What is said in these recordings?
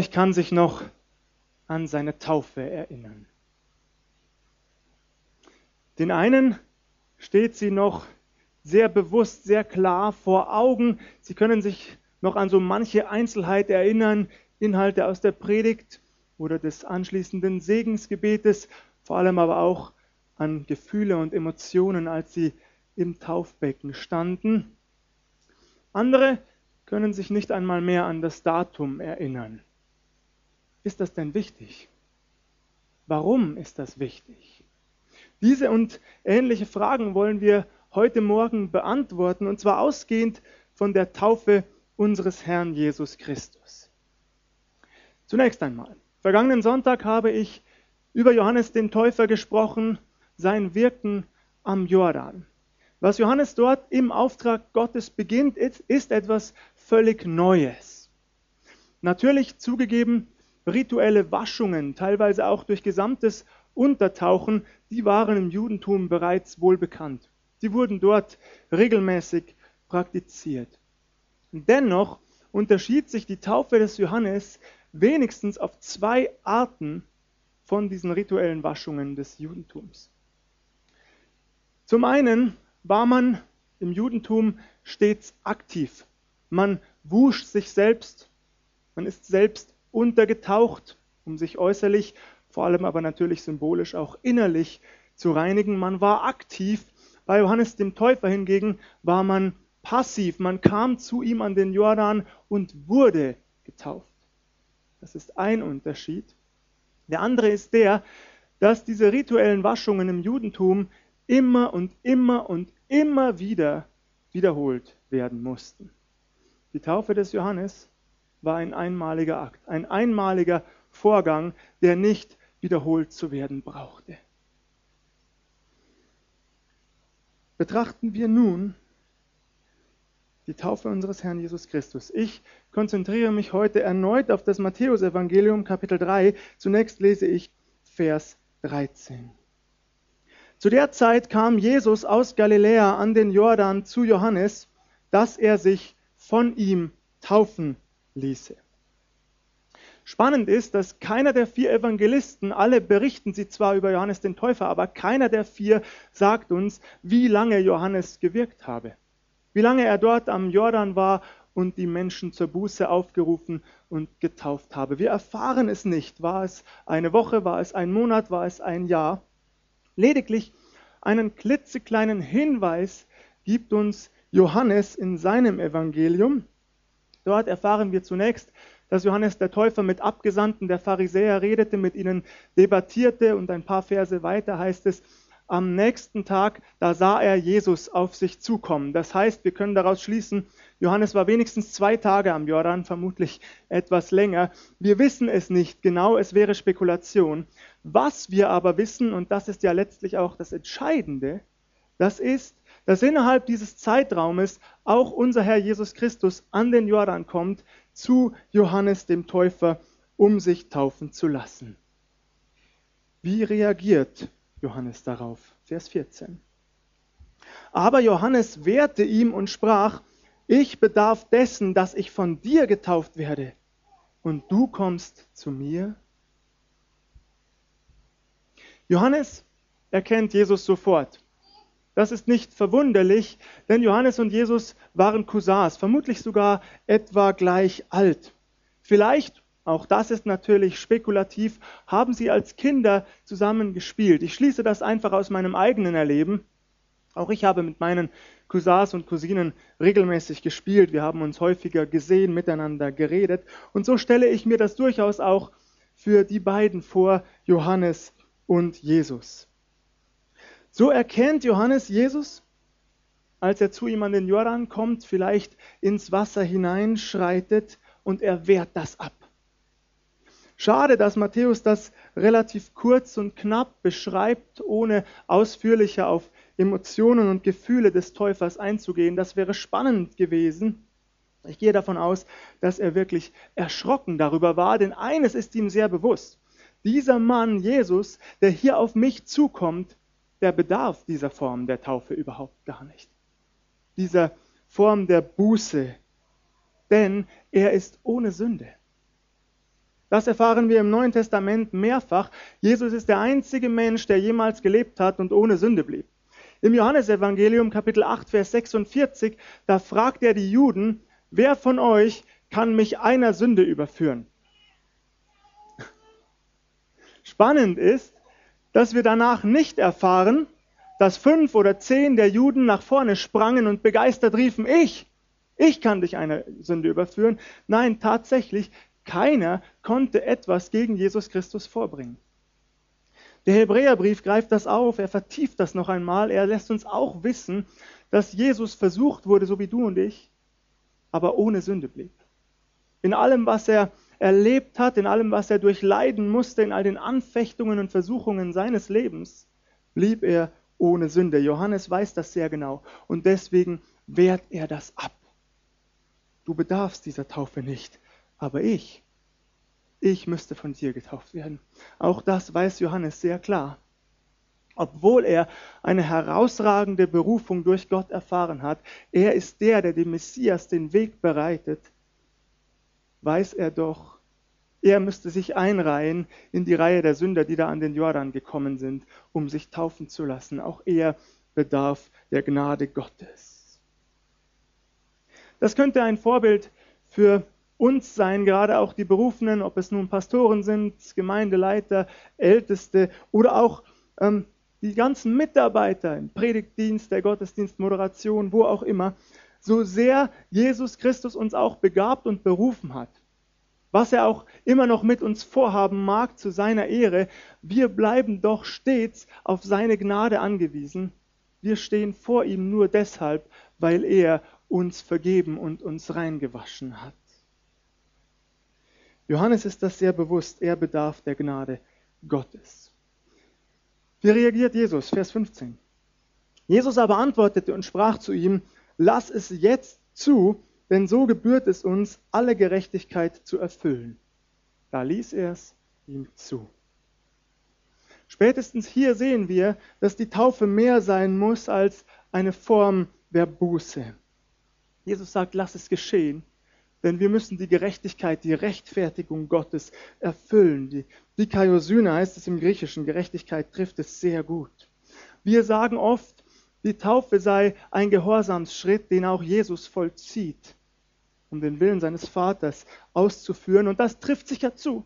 euch kann sich noch an seine Taufe erinnern? Den einen steht sie noch sehr bewusst, sehr klar vor Augen. Sie können sich noch an so manche Einzelheit erinnern, Inhalte aus der Predigt oder des anschließenden Segensgebetes, vor allem aber auch an Gefühle und Emotionen, als sie im Taufbecken standen. Andere können sich nicht einmal mehr an das Datum erinnern. Ist das denn wichtig? Warum ist das wichtig? Diese und ähnliche Fragen wollen wir heute Morgen beantworten, und zwar ausgehend von der Taufe unseres Herrn Jesus Christus. Zunächst einmal, vergangenen Sonntag habe ich über Johannes den Täufer gesprochen, sein Wirken am Jordan. Was Johannes dort im Auftrag Gottes beginnt, ist, etwas völlig Neues. Natürlich zugegeben, rituelle Waschungen, teilweise auch durch gesamtes Untertauchen, die waren im Judentum bereits wohl bekannt. Sie wurden dort regelmäßig praktiziert. Dennoch unterschied sich die Taufe des Johannes wenigstens auf zwei Arten von diesen rituellen Waschungen des Judentums. Zum einen war man im Judentum stets aktiv. Man wusch sich selbst, man ist selbst untergetaucht, um sich äußerlich, vor allem aber natürlich symbolisch auch innerlich zu reinigen. Man war aktiv bei Johannes dem Täufer hingegen war man passiv. Man kam zu ihm an den Jordan und wurde getauft. Das ist ein Unterschied. Der andere ist der, dass diese rituellen Waschungen im Judentum immer und immer und immer wieder wiederholt werden mussten. Die Taufe des Johannes war ein einmaliger Akt, ein einmaliger Vorgang, der nicht wiederholt zu werden brauchte. Betrachten wir nun die Taufe unseres Herrn Jesus Christus. Ich konzentriere mich heute erneut auf das Matthäusevangelium Kapitel 3. Zunächst lese ich Vers 13. Zu der Zeit kam Jesus aus Galiläa an den Jordan zu Johannes, dass er sich von ihm taufen ließe. Spannend ist, dass keiner der vier Evangelisten, alle berichten sie zwar über Johannes den Täufer, aber keiner der vier sagt uns, wie lange Johannes gewirkt habe. Wie lange er dort am Jordan war und die Menschen zur Buße aufgerufen und getauft habe. Wir erfahren es nicht. War es eine Woche, war es ein Monat, war es ein Jahr? Lediglich einen klitzekleinen Hinweis gibt uns Johannes in seinem Evangelium. Dort erfahren wir zunächst, dass Johannes der Täufer mit Abgesandten der Pharisäer redete, mit ihnen debattierte und ein paar Verse weiter heißt es, am nächsten Tag, da sah er Jesus auf sich zukommen. Das heißt, wir können daraus schließen, Johannes war wenigstens zwei Tage am Jordan, vermutlich etwas länger. Wir wissen es nicht genau, es wäre Spekulation. Was wir aber wissen, und das ist ja letztlich auch das Entscheidende, das ist, dass innerhalb dieses Zeitraumes auch unser Herr Jesus Christus an den Jordan kommt, zu Johannes dem Täufer, um sich taufen zu lassen. Wie reagiert Johannes darauf? Vers 14. Aber Johannes wehrte ihm und sprach, ich bedarf dessen, dass ich von dir getauft werde, und du kommst zu mir? Johannes erkennt Jesus sofort. Das ist nicht verwunderlich, denn Johannes und Jesus waren Cousins, vermutlich sogar etwa gleich alt. Vielleicht, auch das ist natürlich spekulativ, haben sie als Kinder zusammen gespielt. Ich schließe das einfach aus meinem eigenen Erleben. Auch ich habe mit meinen Cousins und Cousinen regelmäßig gespielt. Wir haben uns häufiger gesehen, miteinander geredet. Und so stelle ich mir das durchaus auch für die beiden vor, Johannes und Jesus. So erkennt Johannes Jesus, als er zu ihm an den Jordan kommt, vielleicht ins Wasser hineinschreitet und er wehrt das ab. Schade, dass Matthäus das relativ kurz und knapp beschreibt, ohne ausführlicher auf Emotionen und Gefühle des Täufers einzugehen. Das wäre spannend gewesen. Ich gehe davon aus, dass er wirklich erschrocken darüber war, denn eines ist ihm sehr bewusst. Dieser Mann, Jesus, der hier auf mich zukommt, der bedarf dieser Form der Taufe überhaupt gar nicht. Dieser Form der Buße. Denn er ist ohne Sünde. Das erfahren wir im Neuen Testament mehrfach. Jesus ist der einzige Mensch, der jemals gelebt hat und ohne Sünde blieb. Im Johannesevangelium Kapitel 8, Vers 46, da fragt er die Juden, wer von euch kann mich einer Sünde überführen? Spannend ist, dass wir danach nicht erfahren, dass fünf oder zehn der Juden nach vorne sprangen und begeistert riefen, ich, ich kann dich einer Sünde überführen. Nein, tatsächlich, keiner konnte etwas gegen Jesus Christus vorbringen. Der Hebräerbrief greift das auf, er vertieft das noch einmal, er lässt uns auch wissen, dass Jesus versucht wurde, so wie du und ich, aber ohne Sünde blieb. In allem, was er erlebt hat, in allem, was er durchleiden musste, in all den Anfechtungen und Versuchungen seines Lebens, blieb er ohne Sünde. Johannes weiß das sehr genau und deswegen wehrt er das ab. Du bedarfst dieser Taufe nicht, aber ich, ich müsste von dir getauft werden. Auch das weiß Johannes sehr klar. Obwohl er eine herausragende Berufung durch Gott erfahren hat, er ist der, der dem Messias den Weg bereitet, weiß er doch, er müsste sich einreihen in die Reihe der Sünder, die da an den Jordan gekommen sind, um sich taufen zu lassen. Auch er bedarf der Gnade Gottes. Das könnte ein Vorbild für uns sein, gerade auch die Berufenen, ob es nun Pastoren sind, Gemeindeleiter, Älteste oder auch ähm, die ganzen Mitarbeiter im Predigtdienst, der Gottesdienstmoderation, wo auch immer, so sehr Jesus Christus uns auch begabt und berufen hat, was er auch immer noch mit uns vorhaben mag zu seiner Ehre, wir bleiben doch stets auf seine Gnade angewiesen. Wir stehen vor ihm nur deshalb, weil er uns vergeben und uns reingewaschen hat. Johannes ist das sehr bewusst, er bedarf der Gnade Gottes. Wie reagiert Jesus? Vers 15. Jesus aber antwortete und sprach zu ihm, lass es jetzt zu, denn so gebührt es uns, alle Gerechtigkeit zu erfüllen. Da ließ er es ihm zu. Spätestens hier sehen wir, dass die Taufe mehr sein muss als eine Form der Buße. Jesus sagt, lass es geschehen, denn wir müssen die Gerechtigkeit, die Rechtfertigung Gottes erfüllen. Die Dikaiosyne heißt es im Griechischen, Gerechtigkeit trifft es sehr gut. Wir sagen oft, die Taufe sei ein Gehorsamsschritt, den auch Jesus vollzieht, um den Willen seines Vaters auszuführen. Und das trifft sich ja zu.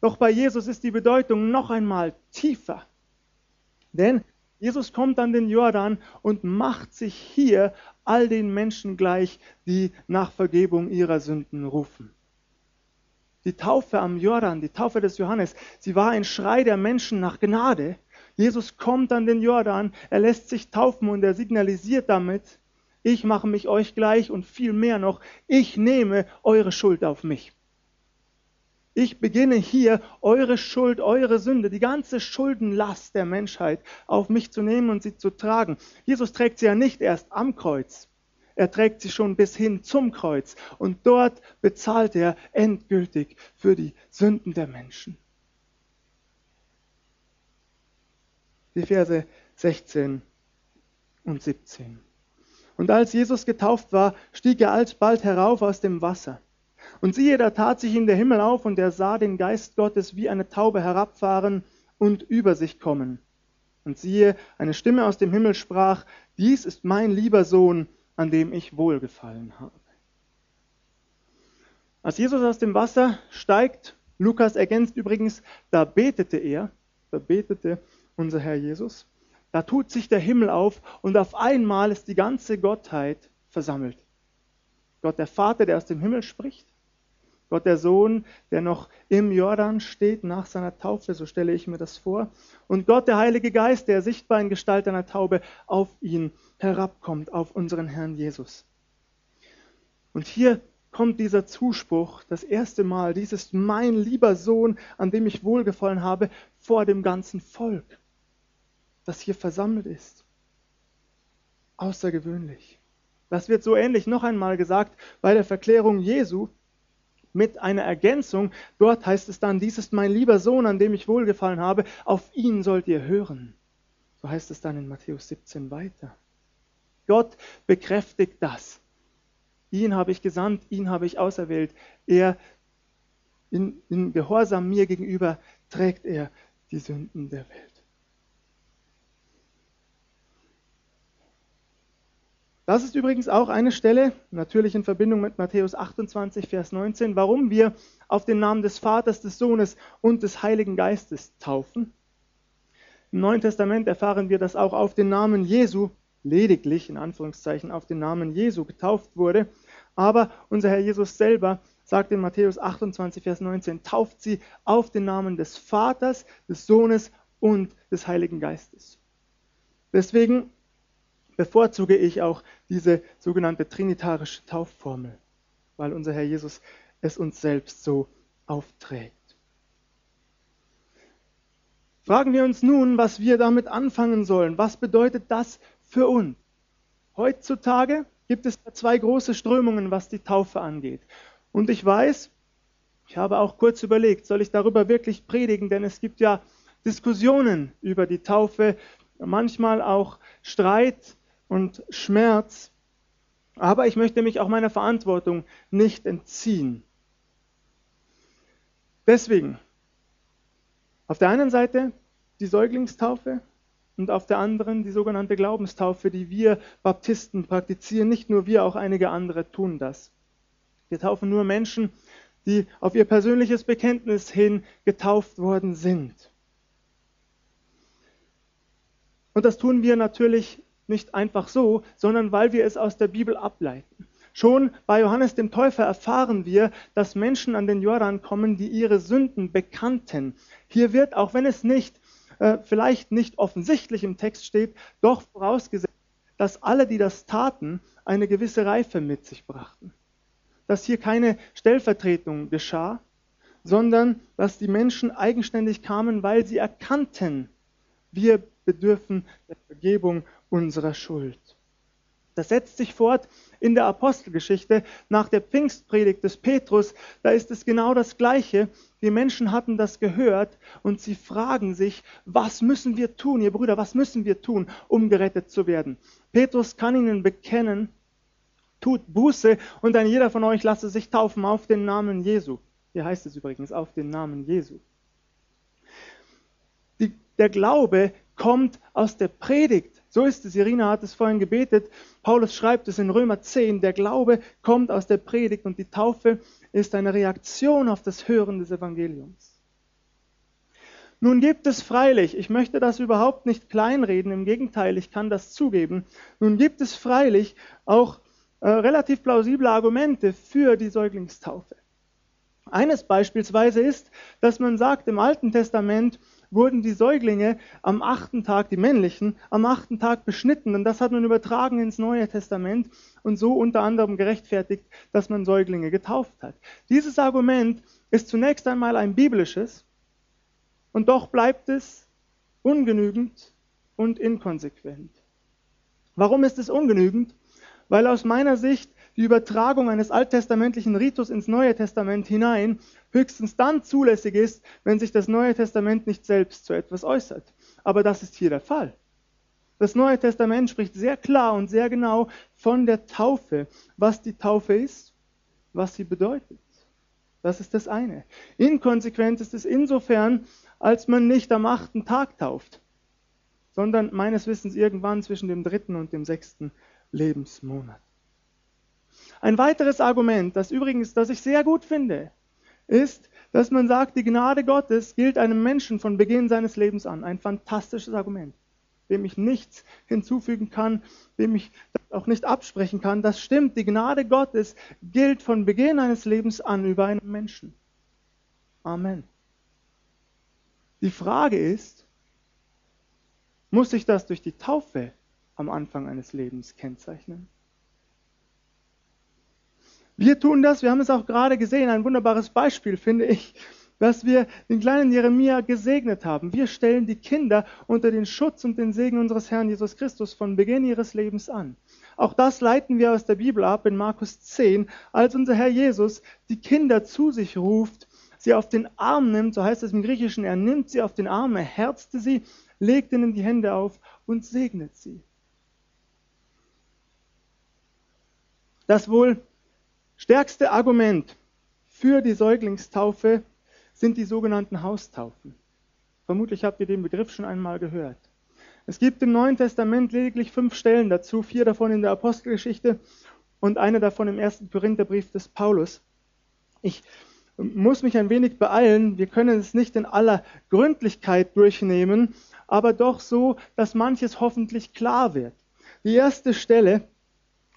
Doch bei Jesus ist die Bedeutung noch einmal tiefer. Denn Jesus kommt an den Jordan und macht sich hier all den Menschen gleich, die nach Vergebung ihrer Sünden rufen. Die Taufe am Jordan, die Taufe des Johannes, sie war ein Schrei der Menschen nach Gnade. Jesus kommt an den Jordan, er lässt sich taufen und er signalisiert damit, ich mache mich euch gleich und viel mehr noch, ich nehme eure Schuld auf mich. Ich beginne hier, eure Schuld, eure Sünde, die ganze Schuldenlast der Menschheit auf mich zu nehmen und sie zu tragen. Jesus trägt sie ja nicht erst am Kreuz. Er trägt sie schon bis hin zum Kreuz. Und dort bezahlt er endgültig für die Sünden der Menschen. Die Verse 16 und 17. Und als Jesus getauft war, stieg er alsbald herauf aus dem Wasser. Und siehe, da tat sich ihm der Himmel auf, und er sah den Geist Gottes wie eine Taube herabfahren und über sich kommen. Und siehe, eine Stimme aus dem Himmel sprach, dies ist mein lieber Sohn, an dem ich wohlgefallen habe. Als Jesus aus dem Wasser steigt, Lukas ergänzt übrigens, da betete er, da betete unser Herr Jesus, da tut sich der Himmel auf und auf einmal ist die ganze Gottheit versammelt. Gott der Vater, der aus dem Himmel spricht, Gott der Sohn, der noch im Jordan steht nach seiner Taufe, so stelle ich mir das vor. Und Gott der Heilige Geist, der sichtbar in Gestalt einer Taube auf ihn herabkommt, auf unseren Herrn Jesus. Und hier kommt dieser Zuspruch das erste Mal, dies ist mein lieber Sohn, an dem ich wohlgefallen habe, vor dem ganzen Volk, das hier versammelt ist. Außergewöhnlich. Das wird so ähnlich noch einmal gesagt bei der Verklärung Jesu mit einer Ergänzung. Dort heißt es dann, dies ist mein lieber Sohn, an dem ich wohlgefallen habe, auf ihn sollt ihr hören. So heißt es dann in Matthäus 17 weiter. Gott bekräftigt das. Ihn habe ich gesandt, ihn habe ich auserwählt. Er in, in Gehorsam mir gegenüber trägt er die Sünden der Welt. Das ist übrigens auch eine Stelle, natürlich in Verbindung mit Matthäus 28, Vers 19, warum wir auf den Namen des Vaters, des Sohnes und des Heiligen Geistes taufen. Im Neuen Testament erfahren wir, dass auch auf den Namen Jesu, lediglich in Anführungszeichen auf den Namen Jesu getauft wurde. Aber unser Herr Jesus selber sagt in Matthäus 28, Vers 19, tauft sie auf den Namen des Vaters, des Sohnes und des Heiligen Geistes. Deswegen bevorzuge ich auch diese sogenannte trinitarische Taufformel, weil unser Herr Jesus es uns selbst so aufträgt. Fragen wir uns nun, was wir damit anfangen sollen. Was bedeutet das für uns? Heutzutage gibt es zwei große Strömungen, was die Taufe angeht. Und ich weiß, ich habe auch kurz überlegt, soll ich darüber wirklich predigen, denn es gibt ja Diskussionen über die Taufe, manchmal auch Streit und Schmerz. Aber ich möchte mich auch meiner Verantwortung nicht entziehen. Deswegen, auf der einen Seite die Säuglingstaufe und auf der anderen die sogenannte Glaubenstaufe, die wir Baptisten praktizieren. Nicht nur wir, auch einige andere tun das. Wir taufen nur Menschen, die auf ihr persönliches Bekenntnis hin getauft worden sind. Und das tun wir natürlich nicht einfach so, sondern weil wir es aus der Bibel ableiten. Schon bei Johannes dem Täufer erfahren wir, dass Menschen an den Jordan kommen, die ihre Sünden bekannten. Hier wird, auch wenn es nicht, äh, vielleicht nicht offensichtlich im Text steht, doch vorausgesetzt, dass alle, die das taten, eine gewisse Reife mit sich brachten. Dass hier keine Stellvertretung geschah, sondern dass die Menschen eigenständig kamen, weil sie erkannten, wir bedürfen der Vergebung unserer Schuld. Das setzt sich fort in der Apostelgeschichte nach der Pfingstpredigt des Petrus. Da ist es genau das Gleiche. Die Menschen hatten das gehört und sie fragen sich, was müssen wir tun, ihr Brüder, was müssen wir tun, um gerettet zu werden? Petrus kann ihnen bekennen, tut Buße und ein jeder von euch lasse sich taufen auf den Namen Jesu. Hier heißt es übrigens auf den Namen Jesu. Die, der Glaube kommt aus der Predigt. So ist es. Irina hat es vorhin gebetet. Paulus schreibt es in Römer 10. Der Glaube kommt aus der Predigt und die Taufe ist eine Reaktion auf das Hören des Evangeliums. Nun gibt es freilich, ich möchte das überhaupt nicht kleinreden, im Gegenteil, ich kann das zugeben, nun gibt es freilich auch äh, relativ plausible Argumente für die Säuglingstaufe. Eines beispielsweise ist, dass man sagt im Alten Testament, wurden die Säuglinge am achten Tag, die männlichen, am achten Tag beschnitten. Und das hat man übertragen ins Neue Testament und so unter anderem gerechtfertigt, dass man Säuglinge getauft hat. Dieses Argument ist zunächst einmal ein biblisches und doch bleibt es ungenügend und inkonsequent. Warum ist es ungenügend? Weil aus meiner Sicht die Übertragung eines alttestamentlichen Ritus ins Neue Testament hinein höchstens dann zulässig ist, wenn sich das Neue Testament nicht selbst zu etwas äußert. Aber das ist hier der Fall. Das Neue Testament spricht sehr klar und sehr genau von der Taufe, was die Taufe ist, was sie bedeutet. Das ist das eine. Inkonsequent ist es insofern, als man nicht am achten Tag tauft, sondern meines Wissens irgendwann zwischen dem dritten und dem sechsten Lebensmonat. Ein weiteres Argument, das übrigens, das ich sehr gut finde, ist, dass man sagt, die Gnade Gottes gilt einem Menschen von Beginn seines Lebens an. Ein fantastisches Argument, dem ich nichts hinzufügen kann, dem ich auch nicht absprechen kann. Das stimmt, die Gnade Gottes gilt von Beginn eines Lebens an über einen Menschen. Amen. Die Frage ist, muss ich das durch die Taufe am Anfang eines Lebens kennzeichnen? Wir tun das, wir haben es auch gerade gesehen, ein wunderbares Beispiel, finde ich, dass wir den kleinen Jeremia gesegnet haben. Wir stellen die Kinder unter den Schutz und den Segen unseres Herrn Jesus Christus von Beginn ihres Lebens an. Auch das leiten wir aus der Bibel ab in Markus 10, als unser Herr Jesus die Kinder zu sich ruft, sie auf den Arm nimmt, so heißt es im Griechischen, er nimmt sie auf den Arm, er herzte sie, legt ihnen die Hände auf und segnet sie. Das wohl stärkste Argument für die Säuglingstaufe sind die sogenannten Haustaufen. Vermutlich habt ihr den Begriff schon einmal gehört. Es gibt im Neuen Testament lediglich fünf Stellen dazu, vier davon in der Apostelgeschichte und eine davon im ersten Korintherbrief des Paulus. Ich muss mich ein wenig beeilen. Wir können es nicht in aller Gründlichkeit durchnehmen, aber doch so, dass manches hoffentlich klar wird. Die erste Stelle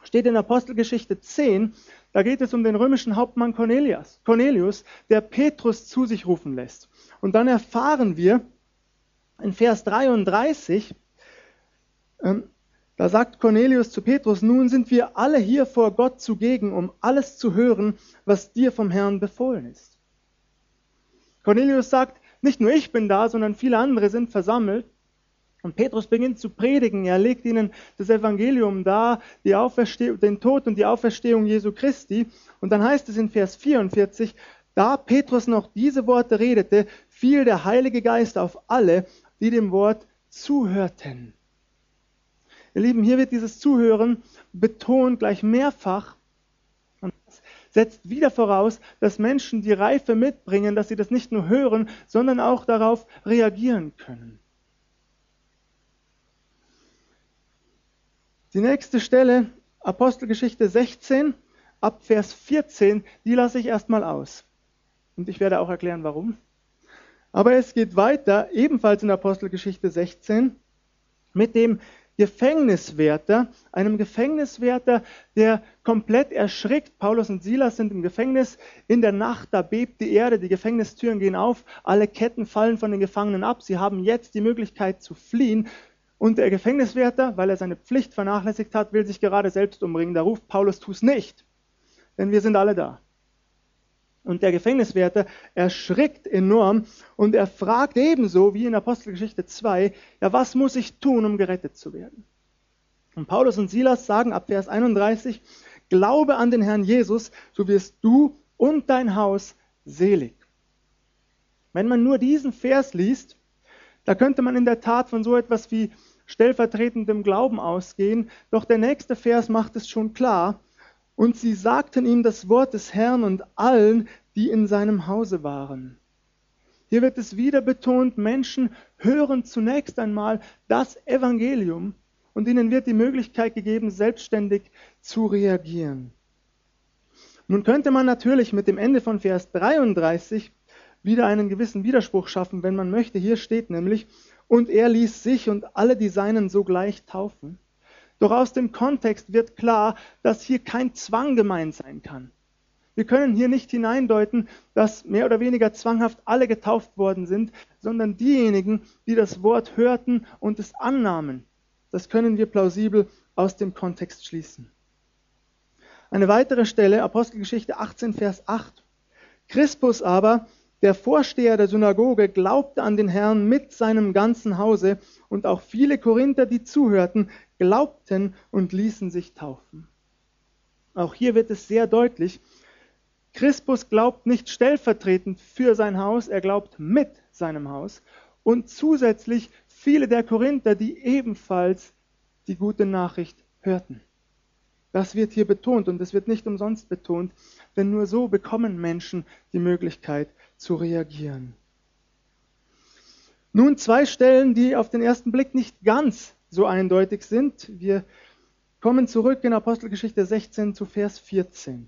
steht in Apostelgeschichte 10. Da geht es um den römischen Hauptmann Cornelius, Cornelius, der Petrus zu sich rufen lässt. Und dann erfahren wir in Vers 33, ähm, da sagt Cornelius zu Petrus, nun sind wir alle hier vor Gott zugegen, um alles zu hören, was dir vom Herrn befohlen ist. Cornelius sagt, nicht nur ich bin da, sondern viele andere sind versammelt. Und Petrus beginnt zu predigen. Er legt ihnen das Evangelium dar, den Tod und die Auferstehung Jesu Christi. Und dann heißt es in Vers 44, da Petrus noch diese Worte redete, fiel der Heilige Geist auf alle, die dem Wort zuhörten. Ihr Lieben, hier wird dieses Zuhören betont gleich mehrfach. Und setzt wieder voraus, dass Menschen die Reife mitbringen, dass sie das nicht nur hören, sondern auch darauf reagieren können. Die nächste Stelle, Apostelgeschichte 16, ab Vers 14, die lasse ich erstmal aus. Und ich werde auch erklären, warum. Aber es geht weiter, ebenfalls in Apostelgeschichte 16, mit dem Gefängniswärter, einem Gefängniswärter, der komplett erschrickt. Paulus und Silas sind im Gefängnis. In der Nacht, da bebt die Erde, die Gefängnistüren gehen auf, alle Ketten fallen von den Gefangenen ab. Sie haben jetzt die Möglichkeit zu fliehen. Und der Gefängniswärter, weil er seine Pflicht vernachlässigt hat, will sich gerade selbst umbringen. Da ruft Paulus, tu es nicht, denn wir sind alle da. Und der Gefängniswärter erschrickt enorm und er fragt ebenso wie in Apostelgeschichte 2, ja, was muss ich tun, um gerettet zu werden? Und Paulus und Silas sagen ab Vers 31, Glaube an den Herrn Jesus, so wirst du und dein Haus selig. Wenn man nur diesen Vers liest, da könnte man in der Tat von so etwas wie stellvertretendem Glauben ausgehen. Doch der nächste Vers macht es schon klar. Und sie sagten ihm das Wort des Herrn und allen, die in seinem Hause waren. Hier wird es wieder betont, Menschen hören zunächst einmal das Evangelium und ihnen wird die Möglichkeit gegeben, selbstständig zu reagieren. Nun könnte man natürlich mit dem Ende von Vers 33 wieder einen gewissen Widerspruch schaffen, wenn man möchte. Hier steht nämlich, und er ließ sich und alle die Seinen sogleich taufen. Doch aus dem Kontext wird klar, dass hier kein Zwang gemeint sein kann. Wir können hier nicht hineindeuten, dass mehr oder weniger zwanghaft alle getauft worden sind, sondern diejenigen, die das Wort hörten und es annahmen. Das können wir plausibel aus dem Kontext schließen. Eine weitere Stelle, Apostelgeschichte 18, Vers 8. Crispus aber, der Vorsteher der Synagoge glaubte an den Herrn mit seinem ganzen Hause und auch viele Korinther, die zuhörten, glaubten und ließen sich taufen. Auch hier wird es sehr deutlich, Crispus glaubt nicht stellvertretend für sein Haus, er glaubt mit seinem Haus und zusätzlich viele der Korinther, die ebenfalls die gute Nachricht hörten. Das wird hier betont und es wird nicht umsonst betont, denn nur so bekommen Menschen die Möglichkeit, zu reagieren. Nun zwei Stellen, die auf den ersten Blick nicht ganz so eindeutig sind. Wir kommen zurück in Apostelgeschichte 16 zu Vers 14.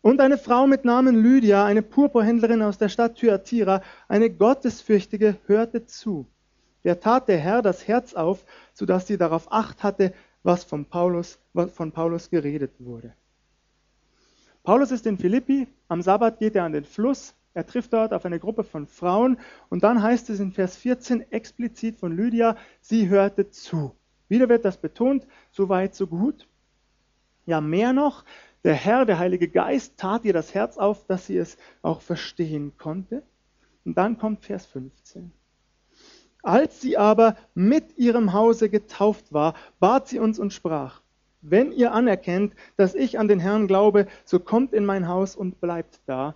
Und eine Frau mit Namen Lydia, eine Purpurhändlerin aus der Stadt Thyatira, eine Gottesfürchtige, hörte zu. Der tat der Herr das Herz auf, sodass sie darauf acht hatte, was von Paulus, was von Paulus geredet wurde. Paulus ist in Philippi, am Sabbat geht er an den Fluss, er trifft dort auf eine Gruppe von Frauen und dann heißt es in Vers 14 explizit von Lydia, sie hörte zu. Wieder wird das betont, so weit, so gut. Ja, mehr noch, der Herr, der Heilige Geist, tat ihr das Herz auf, dass sie es auch verstehen konnte. Und dann kommt Vers 15. Als sie aber mit ihrem Hause getauft war, bat sie uns und sprach, wenn ihr anerkennt, dass ich an den Herrn glaube, so kommt in mein Haus und bleibt da.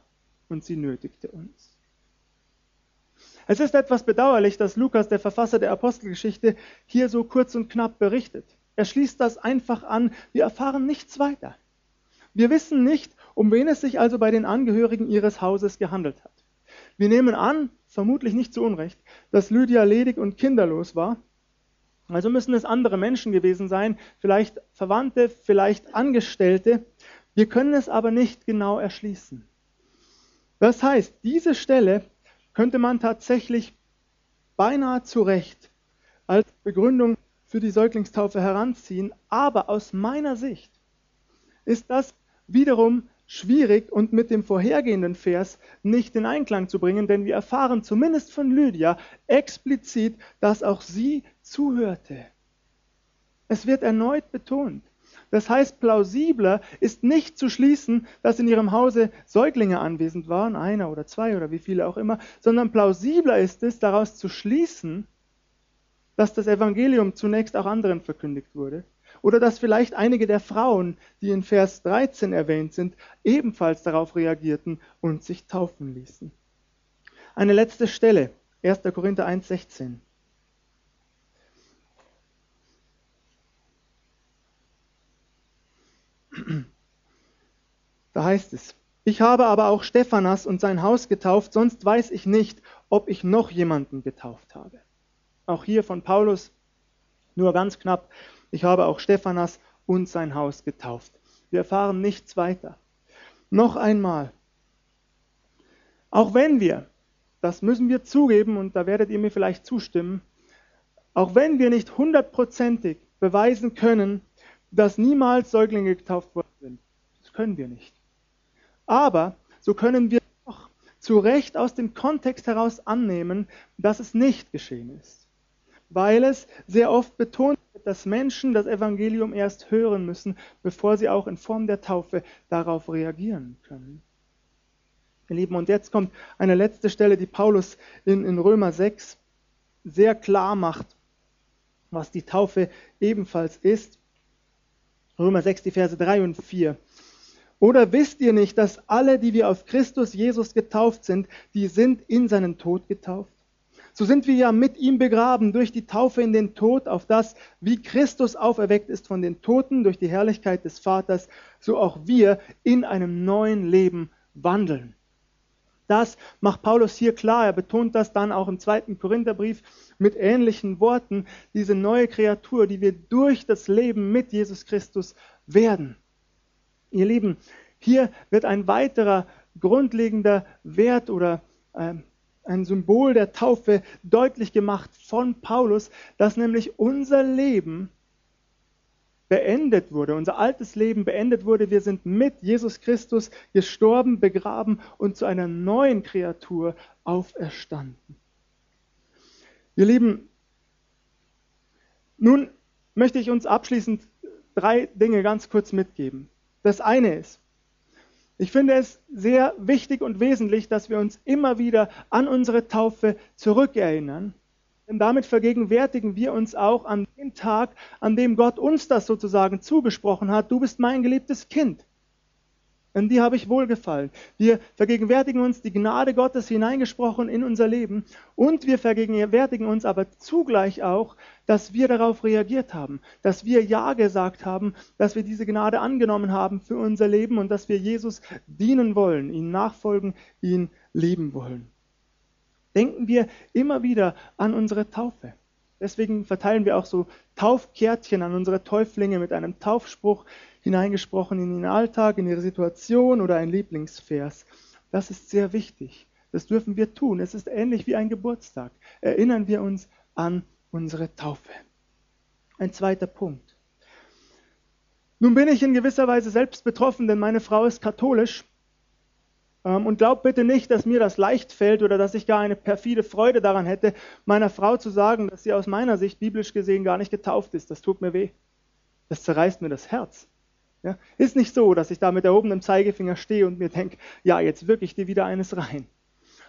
Und sie nötigte uns. Es ist etwas bedauerlich, dass Lukas, der Verfasser der Apostelgeschichte, hier so kurz und knapp berichtet. Er schließt das einfach an, wir erfahren nichts weiter. Wir wissen nicht, um wen es sich also bei den Angehörigen ihres Hauses gehandelt hat. Wir nehmen an, vermutlich nicht zu Unrecht, dass Lydia ledig und kinderlos war. Also müssen es andere Menschen gewesen sein, vielleicht Verwandte, vielleicht Angestellte. Wir können es aber nicht genau erschließen. Das heißt, diese Stelle könnte man tatsächlich beinahe zu Recht als Begründung für die Säuglingstaufe heranziehen, aber aus meiner Sicht ist das wiederum schwierig und mit dem vorhergehenden Vers nicht in Einklang zu bringen, denn wir erfahren zumindest von Lydia explizit, dass auch sie zuhörte. Es wird erneut betont. Das heißt, plausibler ist nicht zu schließen, dass in ihrem Hause Säuglinge anwesend waren, einer oder zwei oder wie viele auch immer, sondern plausibler ist es, daraus zu schließen, dass das Evangelium zunächst auch anderen verkündigt wurde oder dass vielleicht einige der Frauen, die in Vers 13 erwähnt sind, ebenfalls darauf reagierten und sich taufen ließen. Eine letzte Stelle, 1. Korinther 1,16. Da heißt es, ich habe aber auch Stephanas und sein Haus getauft, sonst weiß ich nicht, ob ich noch jemanden getauft habe. Auch hier von Paulus nur ganz knapp, ich habe auch Stephanas und sein Haus getauft. Wir erfahren nichts weiter. Noch einmal, auch wenn wir, das müssen wir zugeben und da werdet ihr mir vielleicht zustimmen, auch wenn wir nicht hundertprozentig beweisen können, dass niemals Säuglinge getauft worden sind, das können wir nicht. Aber so können wir doch zu Recht aus dem Kontext heraus annehmen, dass es nicht geschehen ist, weil es sehr oft betont dass Menschen das Evangelium erst hören müssen, bevor sie auch in Form der Taufe darauf reagieren können. Ihr Lieben, und jetzt kommt eine letzte Stelle, die Paulus in, in Römer 6 sehr klar macht, was die Taufe ebenfalls ist. Römer 6, die Verse 3 und 4. Oder wisst ihr nicht, dass alle, die wir auf Christus Jesus getauft sind, die sind in seinen Tod getauft? So sind wir ja mit ihm begraben durch die Taufe in den Tod, auf das, wie Christus auferweckt ist von den Toten durch die Herrlichkeit des Vaters, so auch wir in einem neuen Leben wandeln. Das macht Paulus hier klar. Er betont das dann auch im zweiten Korintherbrief mit ähnlichen Worten. Diese neue Kreatur, die wir durch das Leben mit Jesus Christus werden. Ihr Lieben, hier wird ein weiterer grundlegender Wert oder äh, ein Symbol der Taufe deutlich gemacht von Paulus, dass nämlich unser Leben beendet wurde, unser altes Leben beendet wurde. Wir sind mit Jesus Christus gestorben, begraben und zu einer neuen Kreatur auferstanden. Ihr Lieben, nun möchte ich uns abschließend drei Dinge ganz kurz mitgeben. Das eine ist, ich finde es sehr wichtig und wesentlich, dass wir uns immer wieder an unsere Taufe zurückerinnern. Denn damit vergegenwärtigen wir uns auch an den Tag, an dem Gott uns das sozusagen zugesprochen hat. Du bist mein geliebtes Kind. An die habe ich wohlgefallen. Wir vergegenwärtigen uns die Gnade Gottes hineingesprochen in unser Leben und wir vergegenwärtigen uns aber zugleich auch, dass wir darauf reagiert haben, dass wir Ja gesagt haben, dass wir diese Gnade angenommen haben für unser Leben und dass wir Jesus dienen wollen, ihn nachfolgen, ihn lieben wollen. Denken wir immer wieder an unsere Taufe. Deswegen verteilen wir auch so Taufkärtchen an unsere Täuflinge mit einem Taufspruch, hineingesprochen in den Alltag, in ihre Situation oder ein Lieblingsvers. Das ist sehr wichtig. Das dürfen wir tun. Es ist ähnlich wie ein Geburtstag. Erinnern wir uns an unsere Taufe. Ein zweiter Punkt. Nun bin ich in gewisser Weise selbst betroffen, denn meine Frau ist katholisch. Ähm, und glaubt bitte nicht, dass mir das leicht fällt oder dass ich gar eine perfide Freude daran hätte, meiner Frau zu sagen, dass sie aus meiner Sicht biblisch gesehen gar nicht getauft ist. Das tut mir weh. Das zerreißt mir das Herz. Ja, ist nicht so, dass ich da mit erhobenem Zeigefinger stehe und mir denke, ja, jetzt wirklich dir wieder eines rein.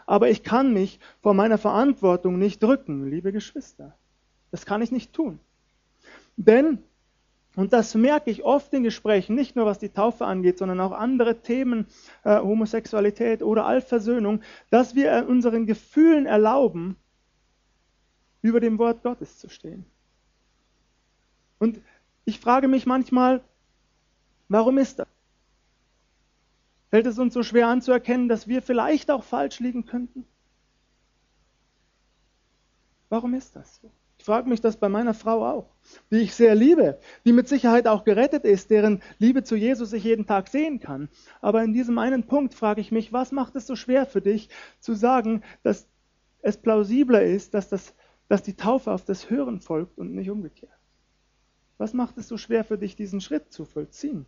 Aber ich kann mich vor meiner Verantwortung nicht drücken, liebe Geschwister. Das kann ich nicht tun. Denn, und das merke ich oft in Gesprächen, nicht nur was die Taufe angeht, sondern auch andere Themen, äh, Homosexualität oder Allversöhnung, dass wir unseren Gefühlen erlauben, über dem Wort Gottes zu stehen. Und ich frage mich manchmal, Warum ist das? Fällt es uns so schwer anzuerkennen, dass wir vielleicht auch falsch liegen könnten? Warum ist das so? Ich frage mich das bei meiner Frau auch, die ich sehr liebe, die mit Sicherheit auch gerettet ist, deren Liebe zu Jesus ich jeden Tag sehen kann. Aber in diesem einen Punkt frage ich mich, was macht es so schwer für dich zu sagen, dass es plausibler ist, dass, das, dass die Taufe auf das Hören folgt und nicht umgekehrt? Was macht es so schwer für dich, diesen Schritt zu vollziehen?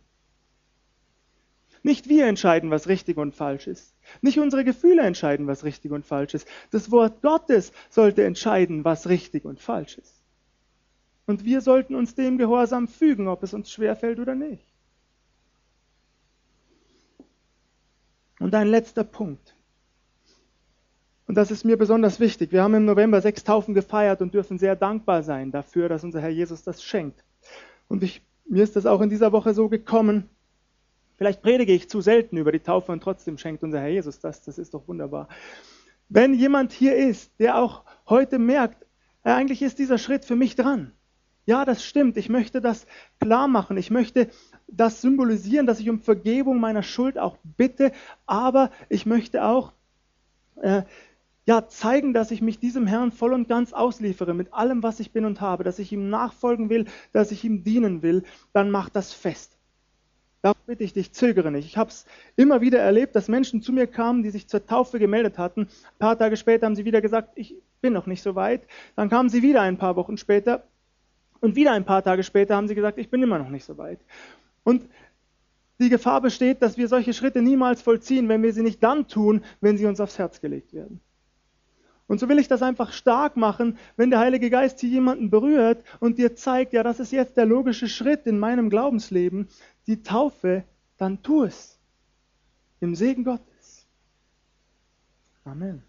Nicht wir entscheiden, was richtig und falsch ist. Nicht unsere Gefühle entscheiden, was richtig und falsch ist. Das Wort Gottes sollte entscheiden, was richtig und falsch ist. Und wir sollten uns dem Gehorsam fügen, ob es uns schwerfällt oder nicht. Und ein letzter Punkt. Und das ist mir besonders wichtig. Wir haben im November sechs Taufen gefeiert und dürfen sehr dankbar sein dafür, dass unser Herr Jesus das schenkt. Und ich, mir ist das auch in dieser Woche so gekommen, Vielleicht predige ich zu selten über die Taufe und trotzdem schenkt unser Herr Jesus das. Das ist doch wunderbar. Wenn jemand hier ist, der auch heute merkt, eigentlich ist dieser Schritt für mich dran. Ja, das stimmt. Ich möchte das klar machen. Ich möchte das symbolisieren, dass ich um Vergebung meiner Schuld auch bitte. Aber ich möchte auch äh, ja, zeigen, dass ich mich diesem Herrn voll und ganz ausliefere mit allem, was ich bin und habe, dass ich ihm nachfolgen will, dass ich ihm dienen will. Dann mach das fest. Darum bitte ich dich, zögere nicht. Ich habe es immer wieder erlebt, dass Menschen zu mir kamen, die sich zur Taufe gemeldet hatten. Ein paar Tage später haben sie wieder gesagt, ich bin noch nicht so weit. Dann kamen sie wieder ein paar Wochen später und wieder ein paar Tage später haben sie gesagt, ich bin immer noch nicht so weit. Und die Gefahr besteht, dass wir solche Schritte niemals vollziehen, wenn wir sie nicht dann tun, wenn sie uns aufs Herz gelegt werden. Und so will ich das einfach stark machen, wenn der Heilige Geist hier jemanden berührt und dir zeigt, ja, das ist jetzt der logische Schritt in meinem Glaubensleben, die Taufe, dann tu es. Im Segen Gottes. Amen.